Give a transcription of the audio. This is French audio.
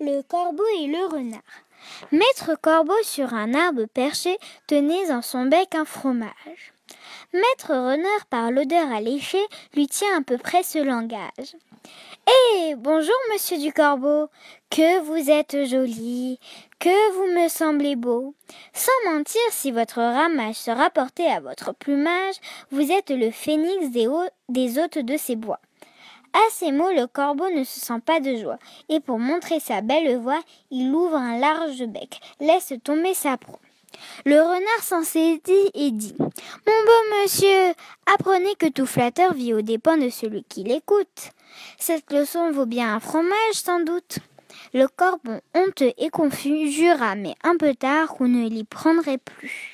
Le corbeau et le renard. Maître Corbeau sur un arbre perché tenait dans son bec un fromage. Maître Renard, par l'odeur alléchée, lui tient à peu près ce langage. Eh, bonjour, monsieur du Corbeau, que vous êtes joli, que vous me semblez beau. Sans mentir, si votre ramage se rapportait à votre plumage, vous êtes le phénix des, des hôtes de ces bois. À ces mots, le corbeau ne se sent pas de joie, et pour montrer sa belle voix, il ouvre un large bec, laisse tomber sa proie. Le renard s'en saisit et dit Mon beau monsieur, apprenez que tout flatteur vit aux dépens de celui qui l'écoute. Cette leçon vaut bien un fromage, sans doute. Le corbeau, honteux et confus, jura, mais un peu tard, qu'on ne l'y prendrait plus.